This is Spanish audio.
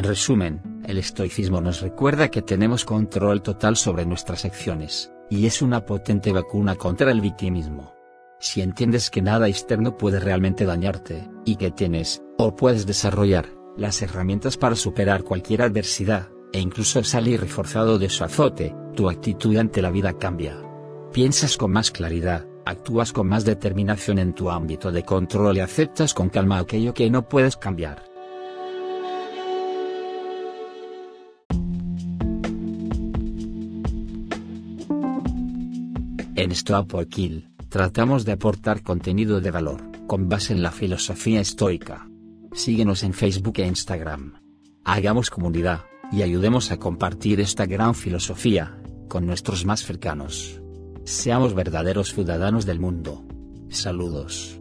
En resumen, el estoicismo nos recuerda que tenemos control total sobre nuestras acciones, y es una potente vacuna contra el victimismo. Si entiendes que nada externo puede realmente dañarte, y que tienes, o puedes desarrollar, las herramientas para superar cualquier adversidad, e incluso salir reforzado de su azote, tu actitud ante la vida cambia. Piensas con más claridad, actúas con más determinación en tu ámbito de control y aceptas con calma aquello que no puedes cambiar. En Stop por Kill, tratamos de aportar contenido de valor, con base en la filosofía estoica. Síguenos en Facebook e Instagram. Hagamos comunidad, y ayudemos a compartir esta gran filosofía, con nuestros más cercanos. Seamos verdaderos ciudadanos del mundo. Saludos.